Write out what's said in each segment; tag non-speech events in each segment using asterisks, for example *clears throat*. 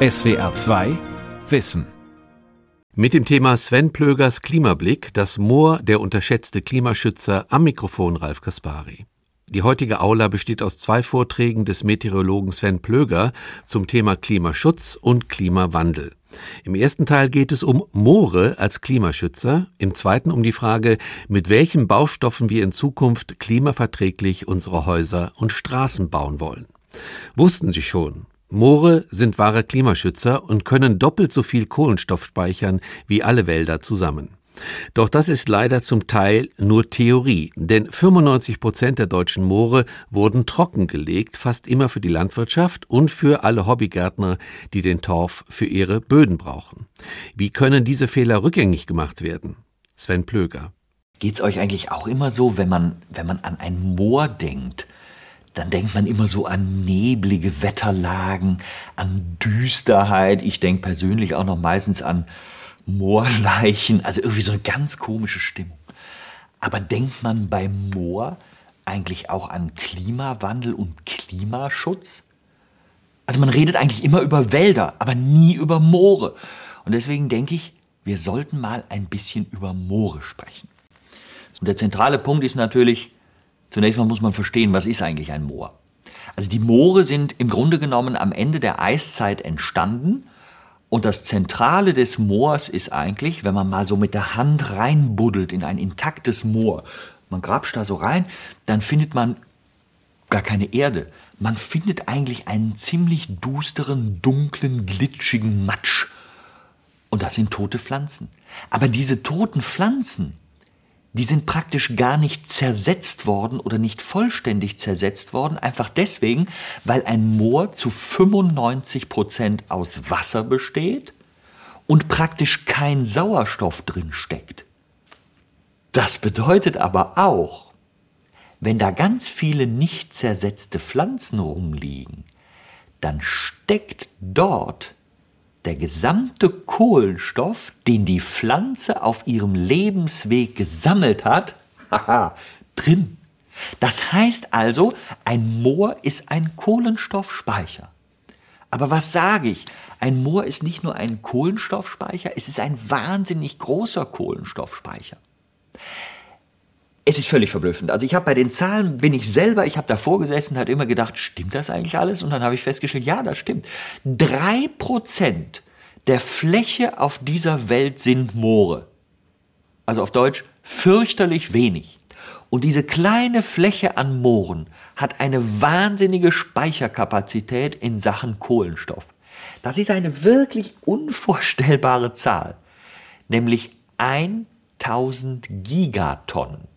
SWR 2 Wissen. Mit dem Thema Sven Plögers Klimablick, das Moor, der unterschätzte Klimaschützer, am Mikrofon Ralf Kaspari. Die heutige Aula besteht aus zwei Vorträgen des Meteorologen Sven Plöger zum Thema Klimaschutz und Klimawandel. Im ersten Teil geht es um Moore als Klimaschützer, im zweiten um die Frage, mit welchen Baustoffen wir in Zukunft klimaverträglich unsere Häuser und Straßen bauen wollen. Wussten Sie schon, Moore sind wahre Klimaschützer und können doppelt so viel Kohlenstoff speichern wie alle Wälder zusammen. Doch das ist leider zum Teil nur Theorie, denn 95 Prozent der deutschen Moore wurden trockengelegt, fast immer für die Landwirtschaft und für alle Hobbygärtner, die den Torf für ihre Böden brauchen. Wie können diese Fehler rückgängig gemacht werden? Sven Plöger. Geht's euch eigentlich auch immer so, wenn man, wenn man an ein Moor denkt? Dann denkt man immer so an neblige Wetterlagen, an Düsterheit. Ich denke persönlich auch noch meistens an Moorleichen, also irgendwie so eine ganz komische Stimmung. Aber denkt man beim Moor eigentlich auch an Klimawandel und Klimaschutz? Also man redet eigentlich immer über Wälder, aber nie über Moore. Und deswegen denke ich, wir sollten mal ein bisschen über Moore sprechen. Und der zentrale Punkt ist natürlich, Zunächst mal muss man verstehen, was ist eigentlich ein Moor? Also die Moore sind im Grunde genommen am Ende der Eiszeit entstanden und das Zentrale des Moors ist eigentlich, wenn man mal so mit der Hand reinbuddelt in ein intaktes Moor, man grapscht da so rein, dann findet man gar keine Erde. Man findet eigentlich einen ziemlich dusteren, dunklen, glitschigen Matsch. Und das sind tote Pflanzen. Aber diese toten Pflanzen, die sind praktisch gar nicht zersetzt worden oder nicht vollständig zersetzt worden, einfach deswegen, weil ein Moor zu 95 Prozent aus Wasser besteht und praktisch kein Sauerstoff drin steckt. Das bedeutet aber auch, wenn da ganz viele nicht zersetzte Pflanzen rumliegen, dann steckt dort der gesamte Kohlenstoff, den die Pflanze auf ihrem Lebensweg gesammelt hat, *laughs* drin. Das heißt also, ein Moor ist ein Kohlenstoffspeicher. Aber was sage ich? Ein Moor ist nicht nur ein Kohlenstoffspeicher, es ist ein wahnsinnig großer Kohlenstoffspeicher. Es ist völlig verblüffend. Also ich habe bei den Zahlen, bin ich selber, ich habe davor gesessen, hat immer gedacht, stimmt das eigentlich alles? Und dann habe ich festgestellt, ja, das stimmt. Drei Prozent der Fläche auf dieser Welt sind Moore. Also auf Deutsch fürchterlich wenig. Und diese kleine Fläche an Mooren hat eine wahnsinnige Speicherkapazität in Sachen Kohlenstoff. Das ist eine wirklich unvorstellbare Zahl, nämlich 1000 Gigatonnen.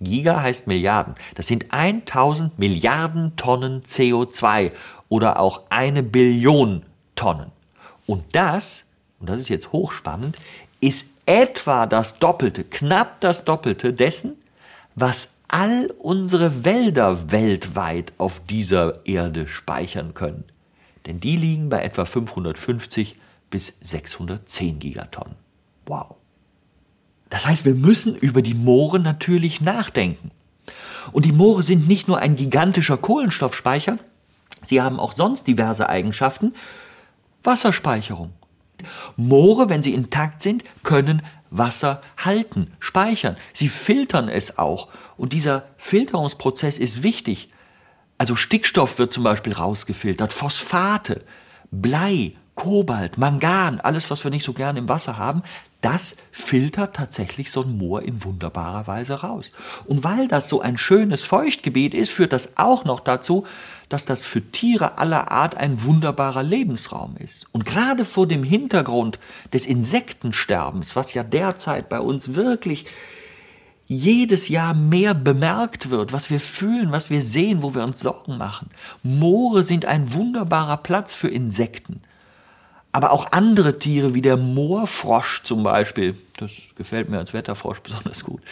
Giga heißt Milliarden. Das sind 1000 Milliarden Tonnen CO2 oder auch eine Billion Tonnen. Und das, und das ist jetzt hochspannend, ist etwa das Doppelte, knapp das Doppelte dessen, was all unsere Wälder weltweit auf dieser Erde speichern können. Denn die liegen bei etwa 550 bis 610 Gigatonnen. Wow. Das heißt, wir müssen über die Moore natürlich nachdenken. Und die Moore sind nicht nur ein gigantischer Kohlenstoffspeicher, sie haben auch sonst diverse Eigenschaften. Wasserspeicherung. Moore, wenn sie intakt sind, können Wasser halten, speichern. Sie filtern es auch. Und dieser Filterungsprozess ist wichtig. Also Stickstoff wird zum Beispiel rausgefiltert, Phosphate, Blei, Kobalt, Mangan, alles, was wir nicht so gern im Wasser haben, das filtert tatsächlich so ein Moor in wunderbarer Weise raus. Und weil das so ein schönes Feuchtgebiet ist, führt das auch noch dazu, dass das für Tiere aller Art ein wunderbarer Lebensraum ist. Und gerade vor dem Hintergrund des Insektensterbens, was ja derzeit bei uns wirklich jedes Jahr mehr bemerkt wird, was wir fühlen, was wir sehen, wo wir uns Sorgen machen. Moore sind ein wunderbarer Platz für Insekten aber auch andere Tiere wie der Moorfrosch zum Beispiel, das gefällt mir als Wetterfrosch *laughs* besonders gut,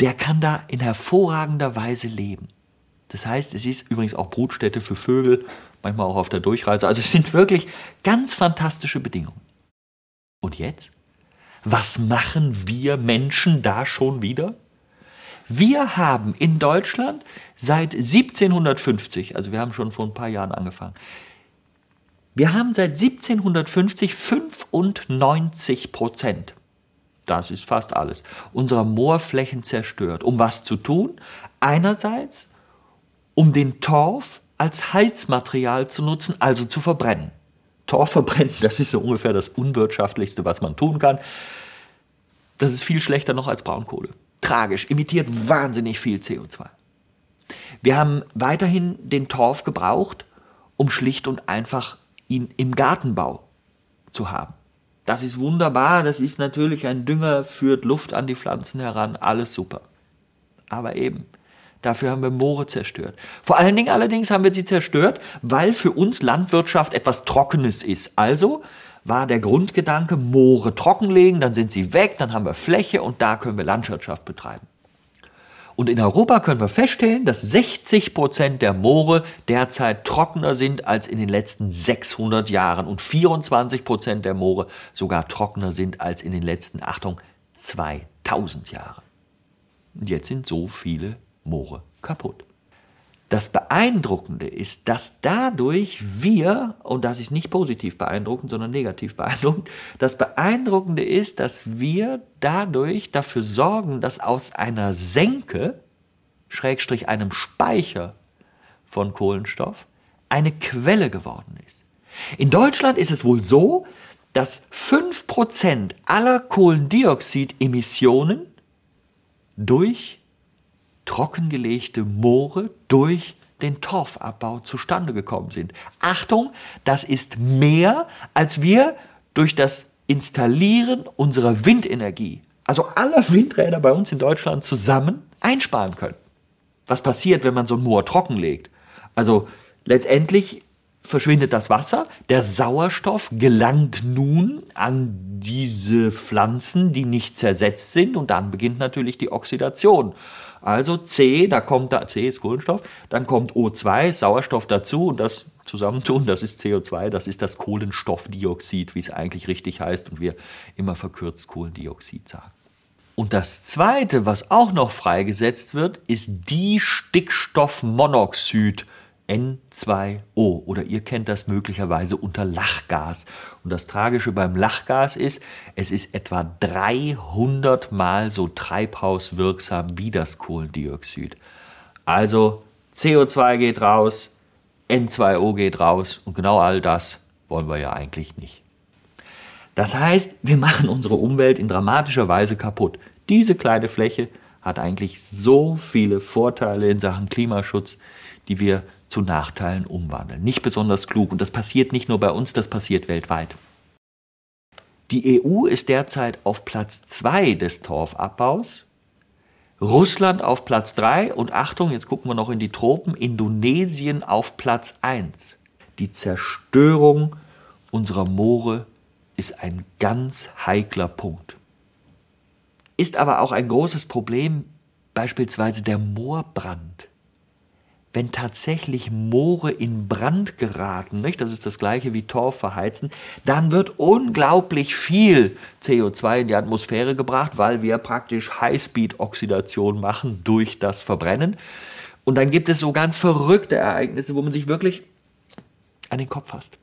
der kann da in hervorragender Weise leben. Das heißt, es ist übrigens auch Brutstätte für Vögel, manchmal auch auf der Durchreise. Also es sind wirklich ganz fantastische Bedingungen. Und jetzt? Was machen wir Menschen da schon wieder? Wir haben in Deutschland seit 1750, also wir haben schon vor ein paar Jahren angefangen, Wir haben seit 1750 95 Prozent, das ist fast alles, unserer Moorflächen zerstört. Um was zu tun? Einerseits, um den Torf als Heizmaterial zu nutzen, also zu verbrennen. Torf verbrennen, das ist so ungefähr das Unwirtschaftlichste, was man tun kann. Das ist viel schlechter noch als Braunkohle. Tragisch, emittiert wahnsinnig viel CO2. Wir haben weiterhin den Torf gebraucht, um schlicht und einfach ihn im Gartenbau zu haben. Das ist wunderbar, das ist natürlich ein Dünger, führt Luft an die Pflanzen heran, alles super. Aber eben, dafür haben wir Moore zerstört. Vor allen Dingen allerdings haben wir sie zerstört, weil für uns Landwirtschaft etwas Trockenes ist. Also war der Grundgedanke, Moore trockenlegen, dann sind sie weg, dann haben wir Fläche und da können wir Landwirtschaft betreiben. Und in Europa können wir feststellen, dass 60 Prozent der Moore derzeit trockener sind als in den letzten 600 Jahren und 24 Prozent der Moore sogar trockener sind als in den letzten, Achtung, 2000 Jahren. Und jetzt sind so viele Moore kaputt. Das Beeindruckende ist, dass dadurch wir, und das ist nicht positiv beeindruckend, sondern negativ *laughs* beeindruckend, das Beeindruckende ist, dass wir dadurch dafür sorgen, dass aus einer Senke, Schrägstrich einem Speicher von Kohlenstoff, eine Quelle geworden ist. In Deutschland ist es wohl so, dass 5% aller Kohlendioxidemissionen durch trockengelegte Moore durch den Torfabbau zustande gekommen sind. Achtung, das ist mehr, als wir durch das Installieren unserer Windenergie, also aller Windräder bei uns in Deutschland zusammen, einsparen können. Was passiert, wenn man so ein Moor trockenlegt? Also letztendlich verschwindet das Wasser, der Sauerstoff gelangt nun an diese Pflanzen, die nicht zersetzt sind und dann beginnt natürlich die Oxidation. Also C, da kommt da, C ist Kohlenstoff, dann kommt O2, Sauerstoff dazu und das zusammentun, das ist CO2, das ist das Kohlenstoffdioxid, wie es eigentlich richtig heißt und wir immer verkürzt Kohlendioxid sagen. Und das Zweite, was auch noch freigesetzt wird, ist die Stickstoffmonoxid. N2O oder ihr kennt das möglicherweise unter Lachgas. Und das Tragische beim Lachgas ist, es ist etwa 300 mal so treibhauswirksam wie das Kohlendioxid. Also CO2 geht raus, N2O geht raus und genau all das wollen wir ja eigentlich nicht. Das heißt, wir machen unsere Umwelt in dramatischer Weise kaputt. Diese kleine Fläche hat eigentlich so viele Vorteile in Sachen Klimaschutz, die wir zu Nachteilen umwandeln. Nicht besonders klug. Und das passiert nicht nur bei uns, das passiert weltweit. Die EU ist derzeit auf Platz 2 des Torfabbaus, Russland auf Platz 3 und Achtung, jetzt gucken wir noch in die Tropen, Indonesien auf Platz 1. Die Zerstörung unserer Moore ist ein ganz heikler Punkt. Ist aber auch ein großes Problem beispielsweise der Moorbrand wenn tatsächlich Moore in Brand geraten, nicht? das ist das gleiche wie Torf verheizen, dann wird unglaublich viel CO2 in die Atmosphäre gebracht, weil wir praktisch Highspeed-Oxidation machen durch das Verbrennen. Und dann gibt es so ganz verrückte Ereignisse, wo man sich wirklich an den Kopf fasst.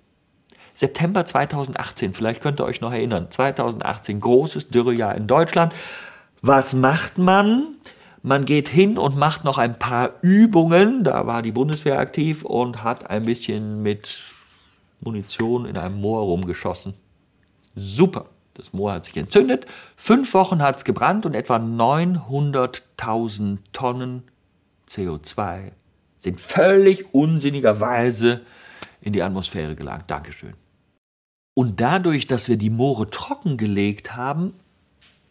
September 2018, vielleicht könnt ihr euch noch erinnern, 2018, großes Dürrejahr in Deutschland. Was macht man? Man geht hin und macht noch ein paar Übungen. Da war die Bundeswehr aktiv und hat ein bisschen mit Munition in einem Moor rumgeschossen. Super. Das Moor hat sich entzündet. Fünf Wochen hat es gebrannt und etwa 900.000 Tonnen CO2 sind völlig unsinnigerweise in die Atmosphäre gelangt. Dankeschön. Und dadurch, dass wir die Moore trockengelegt haben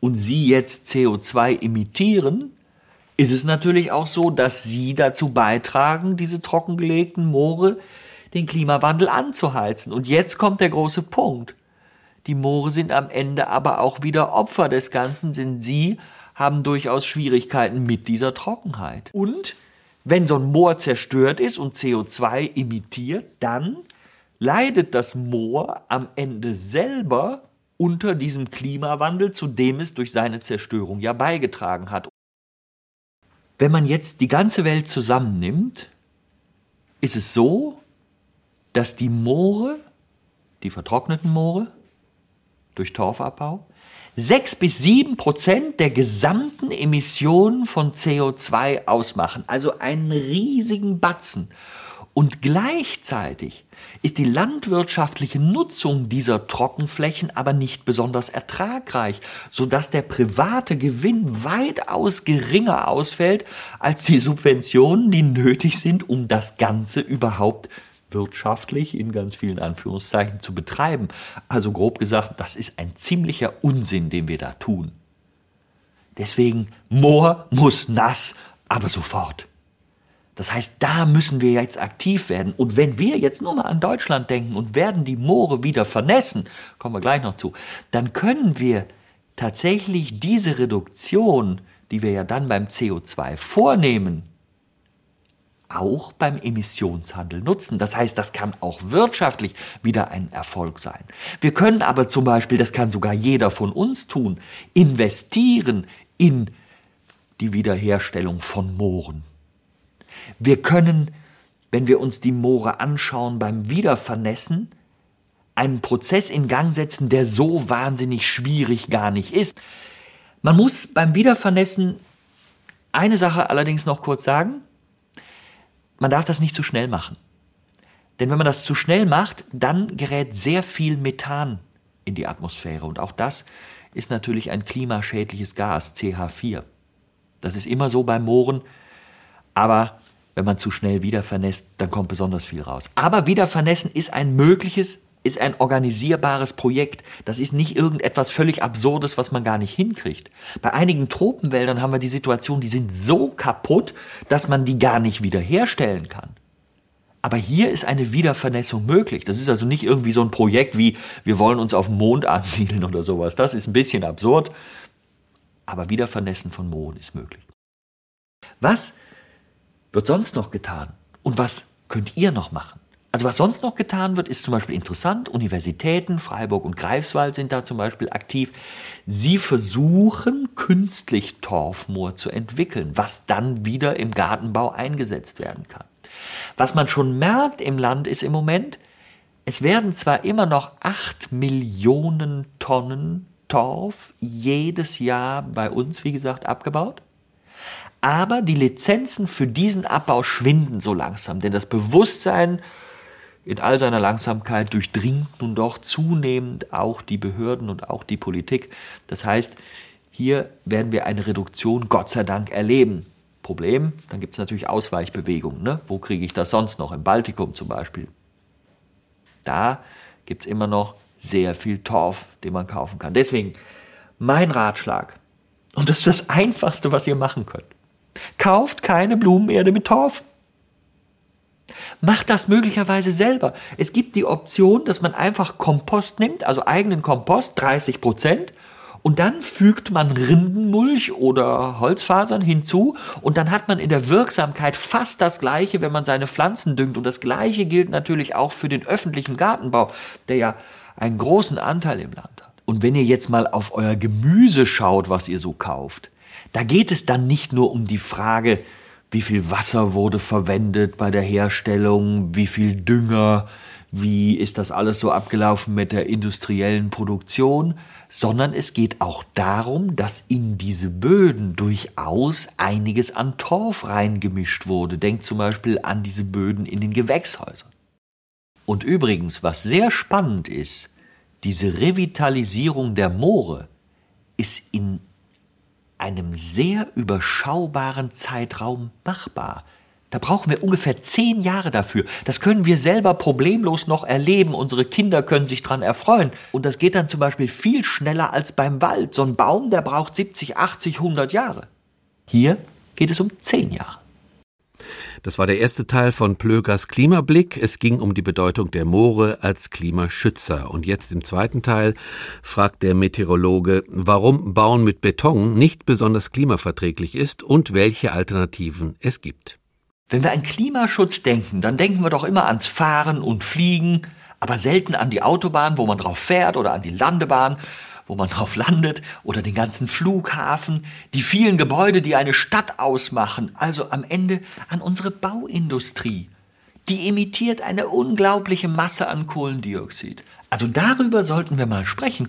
und sie jetzt CO2 emittieren, ist es natürlich auch so, dass sie dazu beitragen, diese trockengelegten Moore, den Klimawandel anzuheizen. Und jetzt kommt der große Punkt. Die Moore sind am Ende aber auch wieder Opfer des Ganzen, denn sie haben durchaus Schwierigkeiten mit dieser Trockenheit. Und wenn so ein Moor zerstört ist und CO2 emittiert, dann leidet das Moor am Ende selber unter diesem Klimawandel, zu dem es durch seine Zerstörung ja beigetragen hat. Wenn man jetzt die ganze Welt zusammennimmt, ist es so, dass die Moore die vertrockneten Moore durch Torfabbau, 6 bis 7 Prozent der gesamten Emissionen von CO2 ausmachen, also einen riesigen Batzen. Und gleichzeitig ist die landwirtschaftliche Nutzung dieser Trockenflächen aber nicht besonders ertragreich, sodass der private Gewinn weitaus geringer ausfällt als die Subventionen, die nötig sind, um das Ganze überhaupt wirtschaftlich in ganz vielen Anführungszeichen zu betreiben. Also grob gesagt, das ist ein ziemlicher Unsinn, den wir da tun. Deswegen, Moor muss nass, aber sofort. Das heißt, da müssen wir jetzt aktiv werden. Und wenn wir jetzt nur mal an Deutschland denken und werden die Moore wieder vernässen, kommen wir gleich noch zu, dann können wir tatsächlich diese Reduktion, die wir ja dann beim CO2 vornehmen, auch beim Emissionshandel nutzen. Das heißt, das kann auch wirtschaftlich wieder ein Erfolg sein. Wir können aber zum Beispiel, das kann sogar jeder von uns tun, investieren in die Wiederherstellung von Mooren. Wir können, wenn wir uns die Moore anschauen, beim Wiedervernässen einen Prozess in Gang setzen, der so wahnsinnig schwierig gar nicht ist. Man muss beim Wiedervernässen eine Sache allerdings noch kurz sagen. Man darf das nicht zu schnell machen. Denn wenn man das zu schnell macht, dann gerät sehr viel Methan in die Atmosphäre. Und auch das ist natürlich ein klimaschädliches Gas, CH4. Das ist immer so beim Mooren. Aber wenn man zu schnell wieder vernässt, dann kommt besonders viel raus. Aber wieder vernässen ist ein mögliches, ist ein organisierbares Projekt. Das ist nicht irgendetwas völlig Absurdes, was man gar nicht hinkriegt. Bei einigen Tropenwäldern haben wir die Situation, die sind so kaputt, dass man die gar nicht wiederherstellen kann. Aber hier ist eine Wiedervernässung möglich. Das ist also nicht irgendwie so ein Projekt wie, wir wollen uns auf dem Mond *laughs* ansiedeln oder sowas. Das ist ein bisschen absurd. Aber Wiedervernässen von Mooren ist möglich. Was wird sonst noch getan? Und was könnt ihr noch machen? Also was sonst noch getan wird, ist zum Beispiel interessant. Universitäten, Freiburg und Greifswald sind da zum Beispiel aktiv. Sie versuchen künstlich Torfmoor zu entwickeln, was dann wieder im Gartenbau eingesetzt werden kann. Was man schon merkt im Land ist im Moment, es werden zwar immer noch acht Millionen Tonnen Torf jedes Jahr bei uns, wie gesagt, abgebaut. Aber die Lizenzen für diesen Abbau schwinden so langsam, denn das Bewusstsein in all seiner Langsamkeit durchdringt nun doch zunehmend auch die Behörden und auch die Politik. Das heißt, hier werden wir eine Reduktion Gott sei Dank erleben. Problem, dann gibt es natürlich Ausweichbewegungen. Ne? Wo kriege ich das sonst noch? Im Baltikum zum Beispiel. Da gibt es immer noch sehr viel Torf, den man kaufen kann. Deswegen mein Ratschlag, und das ist das Einfachste, was ihr machen könnt. Kauft keine Blumenerde mit Torf. Macht das möglicherweise selber. Es gibt die Option, dass man einfach Kompost nimmt, also eigenen Kompost, 30 Prozent, und dann fügt man Rindenmulch oder Holzfasern hinzu und dann hat man in der Wirksamkeit fast das gleiche, wenn man seine Pflanzen düngt. Und das gleiche gilt natürlich auch für den öffentlichen Gartenbau, der ja einen großen Anteil im Land hat. Und wenn ihr jetzt mal auf euer Gemüse schaut, was ihr so kauft, da geht es dann nicht nur um die Frage, wie viel Wasser wurde verwendet bei der Herstellung, wie viel Dünger, wie ist das alles so abgelaufen mit der industriellen Produktion, sondern es geht auch darum, dass in diese Böden durchaus einiges an Torf reingemischt wurde. Denkt zum Beispiel an diese Böden in den Gewächshäusern. Und übrigens, was sehr spannend ist, diese Revitalisierung der Moore ist in einem sehr überschaubaren Zeitraum machbar. Da brauchen wir ungefähr zehn Jahre dafür. Das können wir selber problemlos noch erleben. Unsere Kinder können sich daran erfreuen. Und das geht dann zum Beispiel viel schneller als beim Wald. So ein Baum, der braucht 70, 80, 100 Jahre. Hier geht es um zehn Jahre. Das war der erste Teil von Plögers Klimablick. Es ging um die Bedeutung der Moore als Klimaschützer. Und jetzt im zweiten Teil fragt der Meteorologe, warum Bauen mit Beton nicht besonders klimaverträglich ist und welche Alternativen es gibt. Wenn wir an Klimaschutz denken, dann denken wir doch immer ans Fahren und Fliegen, aber selten an die Autobahn, wo man drauf fährt oder an die Landebahn wo man drauf landet, oder den ganzen Flughafen, die vielen Gebäude, die eine Stadt ausmachen, also am Ende an unsere Bauindustrie. Die emittiert eine unglaubliche Masse an Kohlendioxid. Also darüber sollten wir mal sprechen.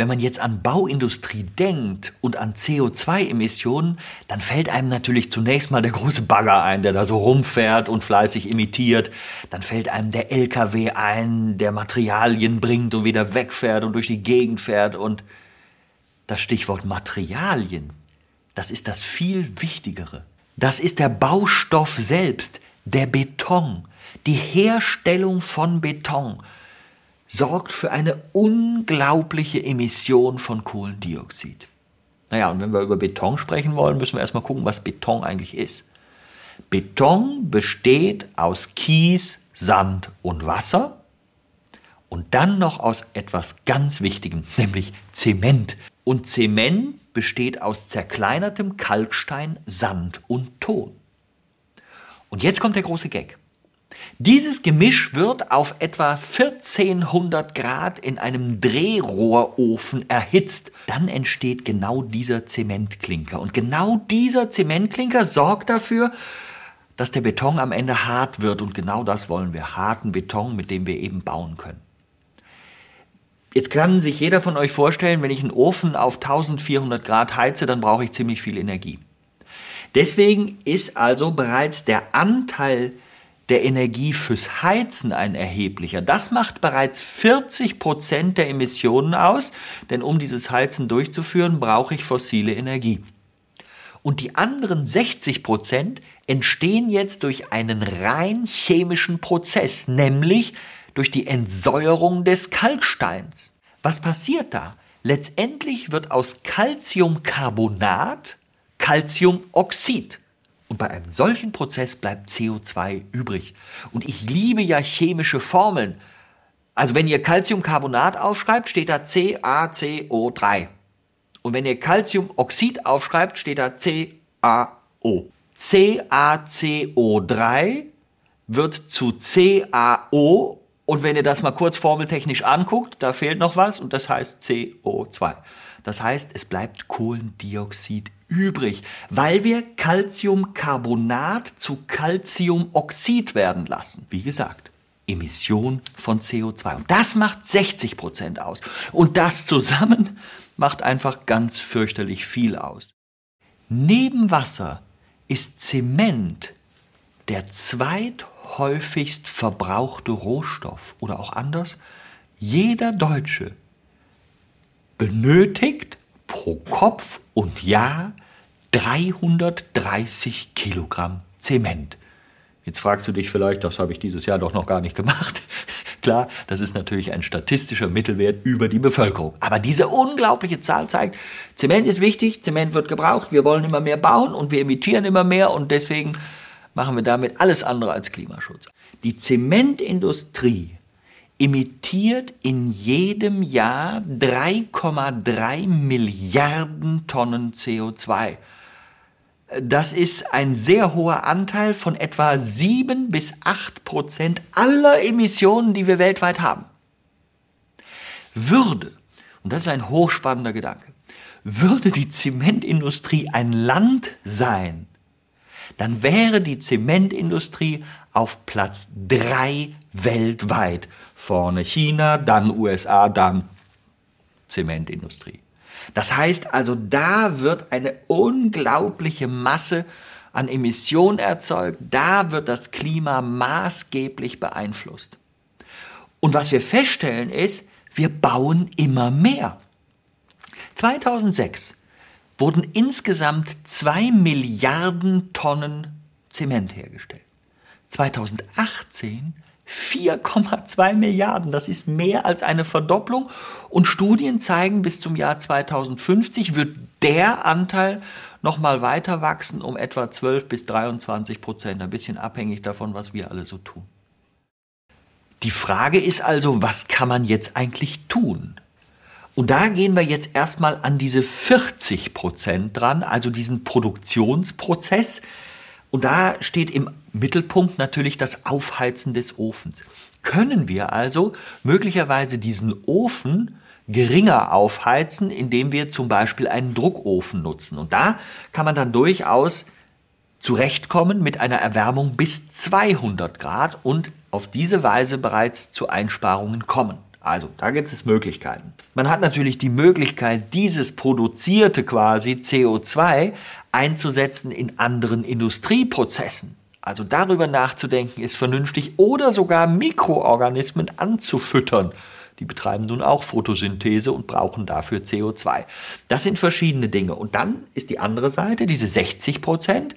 Wenn man jetzt an Bauindustrie denkt und an CO2-Emissionen, dann fällt einem natürlich zunächst mal der große Bagger ein, der da so rumfährt und fleißig imitiert. Dann fällt einem der LKW ein, der Materialien bringt und wieder wegfährt und durch die Gegend fährt. Und das Stichwort Materialien, das ist das viel Wichtigere. Das ist der Baustoff selbst, der Beton, die Herstellung von Beton sorgt für eine unglaubliche Emission von Kohlendioxid. Naja, und wenn wir über Beton sprechen wollen, müssen wir erstmal gucken, was Beton eigentlich ist. Beton besteht aus Kies, Sand und Wasser und dann noch aus etwas ganz Wichtigem, nämlich Zement. Und Zement besteht aus zerkleinertem Kalkstein, Sand und Ton. Und jetzt kommt der große Gag. Dieses Gemisch wird auf etwa 1400 Grad in einem Drehrohrofen erhitzt. Dann entsteht genau dieser Zementklinker. Und genau dieser Zementklinker sorgt dafür, dass der Beton am Ende hart wird. Und genau das wollen wir. Harten Beton, mit dem wir eben bauen können. Jetzt kann sich jeder von euch vorstellen, wenn ich einen Ofen auf 1400 Grad heize, dann brauche ich ziemlich viel Energie. Deswegen ist also bereits der Anteil der Energie fürs Heizen ein erheblicher. Das macht bereits 40 Prozent der Emissionen aus, denn um dieses Heizen durchzuführen, brauche ich fossile Energie. Und die anderen 60 Prozent entstehen jetzt durch einen rein chemischen Prozess, nämlich durch die Entsäuerung des Kalksteins. Was passiert da? Letztendlich wird aus Calciumcarbonat Calciumoxid. Und bei einem solchen Prozess bleibt CO2 übrig. Und ich liebe ja chemische Formeln. Also wenn ihr Calciumcarbonat aufschreibt, steht da CaCO3. Und wenn ihr Calciumoxid aufschreibt, steht da CaO. CaCO3 wird zu CaO und wenn ihr das mal kurz formeltechnisch anguckt, da fehlt noch was und das heißt CO2. Das heißt, es bleibt Kohlendioxid übrig, weil wir Calciumcarbonat zu Calciumoxid werden lassen. Wie gesagt, Emission von CO2. Und das macht 60 Prozent aus. Und das zusammen *laughs* macht einfach ganz fürchterlich viel aus. Neben Wasser ist Zement der zweithäufigst verbrauchte Rohstoff. Oder auch anders, jeder Deutsche benötigt pro Kopf und Jahr 330 Kilogramm Zement. Jetzt fragst du dich vielleicht, das habe ich dieses Jahr doch noch gar nicht gemacht. *laughs* Klar, das ist natürlich ein statistischer Mittelwert über die Bevölkerung. Aber diese unglaubliche Zahl zeigt, Zement ist wichtig, Zement wird gebraucht, wir wollen immer mehr bauen und wir emittieren immer mehr und deswegen machen wir damit alles andere als Klimaschutz. Die Zementindustrie emittiert in jedem Jahr 3,3 Milliarden Tonnen CO2. Das ist ein sehr hoher Anteil von etwa 7 bis 8 Prozent aller Emissionen, die wir weltweit haben. Würde, und das ist ein hochspannender Gedanke, würde die Zementindustrie ein Land sein, dann wäre die Zementindustrie auf Platz 3 weltweit. Vorne China, dann USA, dann Zementindustrie. Das heißt also, da wird eine unglaubliche Masse an Emissionen erzeugt, da wird das Klima maßgeblich beeinflusst. Und was wir feststellen ist, wir bauen immer mehr. 2006 wurden insgesamt 2 Milliarden Tonnen Zement hergestellt. 2018 4,2 Milliarden. Das ist mehr als eine Verdopplung. Und Studien zeigen, bis zum Jahr 2050 wird der Anteil noch mal weiter wachsen um etwa 12 bis 23 Prozent. Ein bisschen abhängig davon, was wir alle so tun. Die Frage ist also, was kann man jetzt eigentlich tun? Und da gehen wir jetzt erstmal an diese 40 Prozent dran, also diesen Produktionsprozess. Und da steht im Mittelpunkt natürlich das Aufheizen des Ofens. Können wir also möglicherweise diesen Ofen geringer aufheizen, indem wir zum Beispiel einen Druckofen nutzen. Und da kann man dann durchaus zurechtkommen mit einer Erwärmung bis 200 Grad und auf diese Weise bereits zu Einsparungen kommen. Also, da gibt es Möglichkeiten. Man hat natürlich die Möglichkeit, dieses produzierte quasi CO2 einzusetzen in anderen Industrieprozessen. Also darüber nachzudenken ist vernünftig oder sogar Mikroorganismen anzufüttern. Die betreiben nun auch Photosynthese und brauchen dafür CO2. Das sind verschiedene Dinge. Und dann ist die andere Seite, diese 60 Prozent.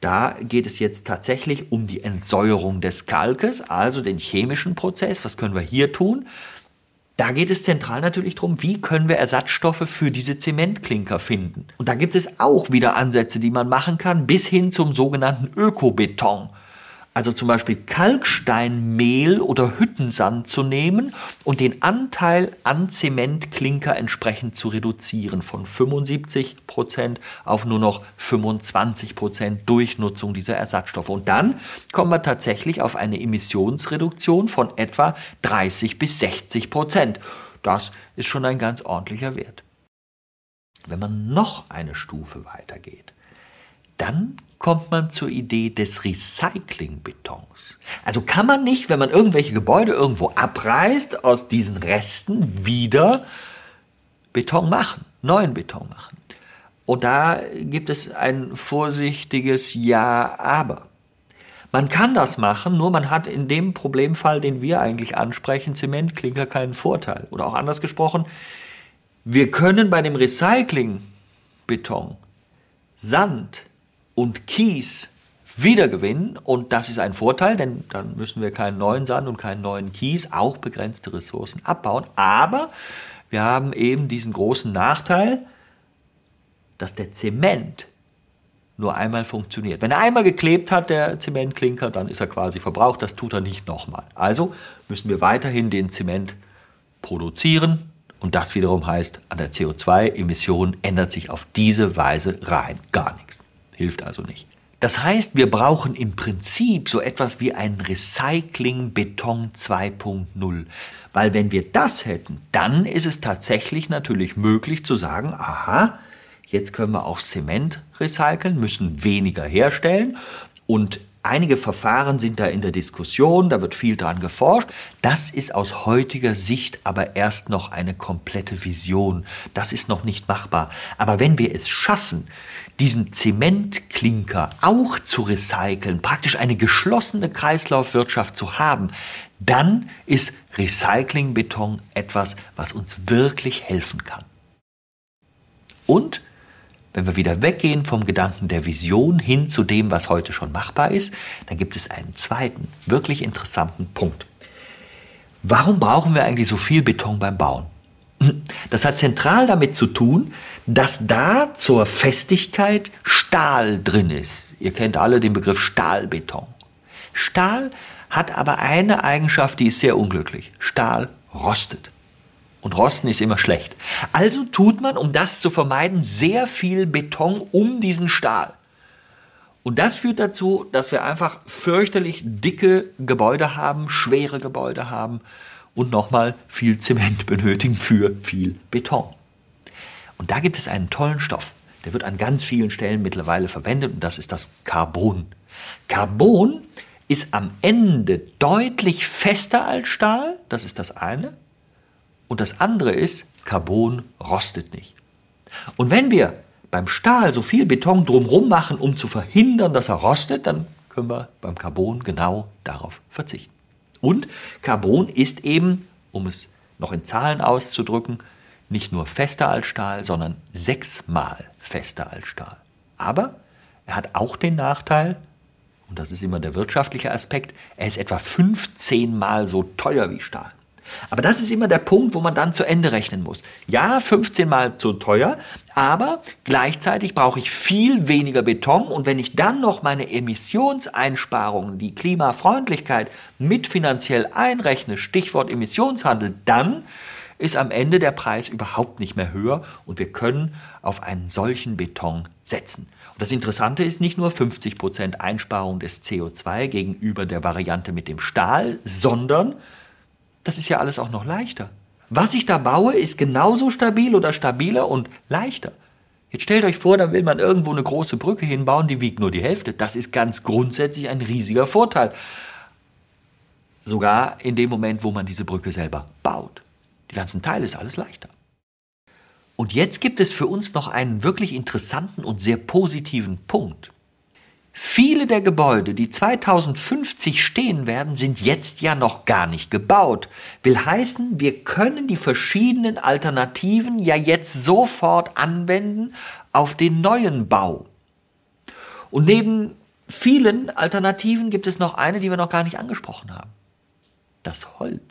Da geht es jetzt tatsächlich um die Entsäuerung des Kalkes, also den chemischen Prozess. Was können wir hier tun? Da geht es zentral natürlich darum, wie können wir Ersatzstoffe für diese Zementklinker finden. Und da gibt es auch wieder Ansätze, die man machen kann, bis hin zum sogenannten Ökobeton also zum Beispiel Kalksteinmehl oder Hüttensand zu nehmen und den Anteil an Zementklinker entsprechend zu reduzieren von 75 Prozent auf nur noch 25 Prozent durch Nutzung dieser Ersatzstoffe. Und dann kommen wir tatsächlich auf eine Emissionsreduktion von etwa 30 bis 60 Prozent. Das ist schon ein ganz ordentlicher Wert. Wenn man noch eine Stufe weitergeht, dann kommt man zur Idee des Recyclingbetons. Also kann man nicht, wenn man irgendwelche Gebäude irgendwo abreißt, aus diesen Resten wieder Beton machen, neuen Beton machen. Und da gibt es ein vorsichtiges Ja, aber. Man kann das machen, nur man hat in dem Problemfall, den wir eigentlich ansprechen, Zementklinker keinen Vorteil. Oder auch anders gesprochen, wir können bei dem Recyclingbeton Sand und Kies wiedergewinnen. Und das ist ein Vorteil, denn dann müssen wir keinen neuen Sand und keinen neuen Kies, auch begrenzte Ressourcen abbauen. Aber wir haben eben diesen großen Nachteil, dass der Zement nur einmal funktioniert. Wenn er einmal geklebt hat, der Zementklinker, dann ist er quasi verbraucht. Das tut er nicht nochmal. Also müssen wir weiterhin den Zement produzieren. Und das wiederum heißt, an der CO2-Emission ändert sich auf diese Weise rein gar nichts. Hilft also nicht. Das heißt, wir brauchen im Prinzip so etwas wie ein Recycling-Beton 2.0. Weil wenn wir das hätten, dann ist es tatsächlich natürlich möglich zu sagen, aha, jetzt können wir auch Zement recyceln, müssen weniger herstellen und einige Verfahren sind da in der Diskussion, da wird viel dran geforscht. Das ist aus heutiger Sicht aber erst noch eine komplette Vision. Das ist noch nicht machbar. Aber wenn wir es schaffen, diesen Zementklinker auch zu recyceln, praktisch eine geschlossene Kreislaufwirtschaft zu haben, dann ist Recyclingbeton etwas, was uns wirklich helfen kann. Und wenn wir wieder weggehen vom Gedanken der Vision hin zu dem, was heute schon machbar ist, dann gibt es einen zweiten, wirklich interessanten Punkt. Warum brauchen wir eigentlich so viel Beton beim Bauen? *clears throat* Das hat zentral damit zu tun, dass da zur Festigkeit Stahl drin ist. Ihr kennt alle den Begriff Stahlbeton. Stahl hat aber eine Eigenschaft, die ist sehr unglücklich. Stahl rostet. Und Rosten ist immer schlecht. Also tut man, um das zu vermeiden, sehr viel Beton um diesen Stahl. Und das führt dazu, dass wir einfach fürchterlich dicke Gebäude haben, schwere Gebäude haben und nochmal viel Zement *laughs* benötigen für viel Beton. Und da gibt es einen tollen Stoff. Der wird an ganz vielen Stellen mittlerweile verwendet und das ist das Carbon. Carbon ist am Ende deutlich fester als Stahl, das ist das eine. Und das andere ist, Carbon rostet nicht. Und wenn wir beim Stahl so viel Beton drumherum machen, um zu verhindern, dass er rostet, dann können wir beim Carbon genau darauf verzichten. Und Carbon ist eben, um es noch in Zahlen auszudrücken, nicht nur fester als Stahl, sondern sechsmal fester als Stahl. Aber er hat auch den Nachteil, und das ist immer der wirtschaftliche Aspekt, er ist etwa 15 Mal so teuer wie Stahl. Aber das ist immer der Punkt, wo man dann zu Ende rechnen muss. Ja, 15 mal zu teuer, aber gleichzeitig brauche ich viel weniger Beton und wenn ich dann noch meine Emissionseinsparungen, die Klimafreundlichkeit mit finanziell einrechne, Stichwort Emissionshandel, dann ist am Ende der Preis überhaupt nicht mehr höher und wir können auf einen solchen Beton setzen. Und das Interessante ist nicht nur 50% Einsparung des CO2 gegenüber der Variante mit dem Stahl, sondern das ist ja alles auch noch leichter. Was ich da baue, ist genauso stabil oder stabiler und leichter. Jetzt stellt euch vor, da will man irgendwo eine große Brücke hinbauen, die wiegt nur die Hälfte. Das ist ganz grundsätzlich ein riesiger Vorteil. Sogar in dem Moment, wo man diese Brücke selber baut. Die ganzen Teile ist alles leichter. Und jetzt gibt es für uns noch einen wirklich interessanten und sehr positiven Punkt. Viele der Gebäude, die 2050 stehen werden, sind jetzt ja noch gar nicht gebaut. Will heißen, wir können die verschiedenen Alternativen ja jetzt sofort anwenden auf den neuen Bau. Und neben vielen Alternativen gibt es noch eine, die wir noch gar nicht angesprochen haben. Das Holz.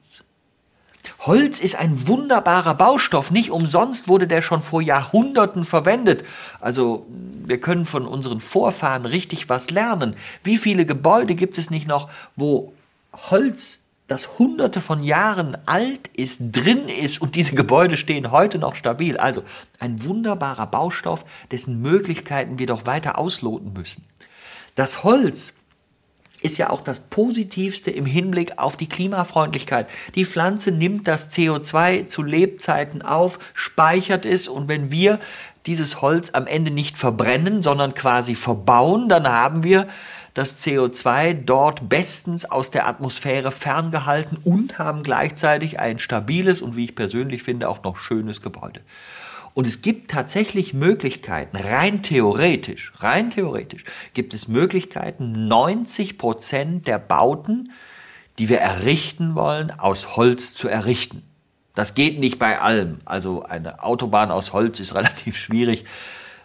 Holz ist ein wunderbarer Baustoff. Nicht umsonst wurde der schon vor Jahrhunderten verwendet. Also wir können von unseren Vorfahren richtig was lernen. Wie viele Gebäude gibt es nicht noch, wo Holz, das hunderte von Jahren alt ist, drin ist und diese Gebäude stehen heute noch stabil. Also ein wunderbarer Baustoff, dessen Möglichkeiten wir doch weiter ausloten müssen. Das Holz ist ja auch das Positivste im Hinblick auf die Klimafreundlichkeit. Die Pflanze nimmt das CO2 zu Lebzeiten auf, speichert es und wenn wir dieses Holz am Ende nicht verbrennen, sondern quasi verbauen, dann haben wir das CO2 dort bestens aus der Atmosphäre ferngehalten und haben gleichzeitig ein stabiles und wie ich persönlich finde auch noch schönes Gebäude. Und es gibt tatsächlich Möglichkeiten, rein theoretisch, rein theoretisch gibt es Möglichkeiten, 90 Prozent der Bauten, die wir errichten wollen, aus Holz zu errichten. Das geht nicht bei allem. Also eine Autobahn aus Holz ist *laughs* relativ schwierig.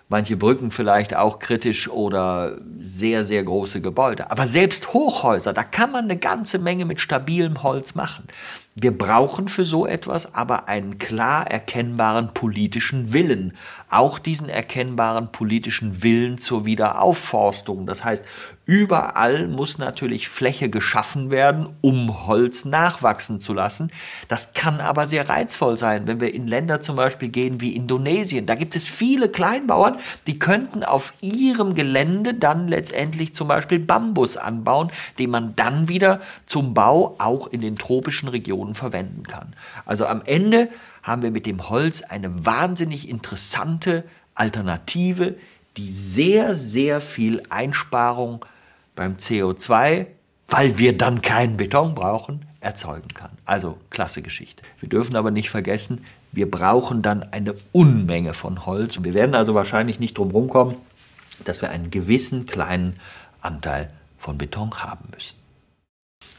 Manche Brücken vielleicht auch kritisch oder sehr, sehr große Gebäude. Aber selbst Hochhäuser, da kann man eine ganze Menge mit stabilem Holz machen. Wir brauchen für so etwas aber einen klar erkennbaren politischen Willen. Auch diesen erkennbaren politischen Willen zur Wiederaufforstung. Das heißt, überall muss natürlich Fläche geschaffen werden, um Holz nachwachsen zu lassen. Das kann aber sehr reizvoll sein, wenn wir in Länder zum Beispiel gehen wie Indonesien. Da gibt es viele Kleinbauern, die könnten auf ihrem Gelände dann letztendlich zum Beispiel Bambus anbauen, den man dann wieder zum Bau auch in den tropischen Regionen verwenden kann. Also am Ende haben wir mit dem Holz eine wahnsinnig interessante Alternative, die sehr, sehr viel Einsparung beim CO2, weil wir dann keinen Beton brauchen, erzeugen kann. Also klasse Geschichte. Wir dürfen aber nicht vergessen, wir brauchen dann eine Unmenge von Holz und wir werden also wahrscheinlich nicht drum herum kommen, dass wir einen gewissen kleinen Anteil von Beton haben müssen.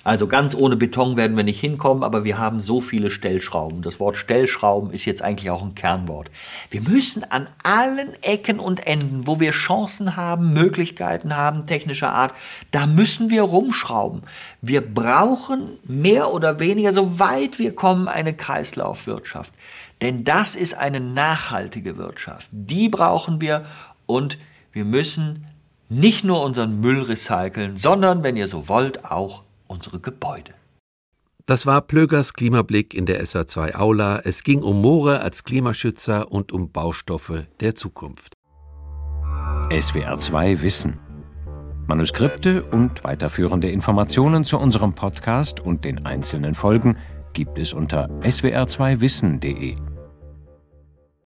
Also ganz ohne Beton werden wir nicht hinkommen, aber wir haben so viele Stellschrauben. Das Wort Stellschrauben ist jetzt eigentlich auch ein Kernwort. Wir müssen an allen Ecken und Enden, wo wir Chancen haben, Möglichkeiten haben, technischer Art, da müssen wir rumschrauben. Wir brauchen mehr oder weniger, soweit wir kommen, eine Kreislaufwirtschaft. Denn das ist eine nachhaltige Wirtschaft. Die brauchen wir und wir müssen nicht nur unseren Müll recyceln, sondern, wenn ihr so wollt, auch unsere Gebäude. Das war Plögers Klimablick in der SA2 Aula. Es ging um Moore als Klimaschützer und um Baustoffe der Zukunft. SWR 2 Wissen. Manuskripte und weiterführende Informationen zu unserem Podcast und den einzelnen Folgen gibt es unter swr2wissen.de.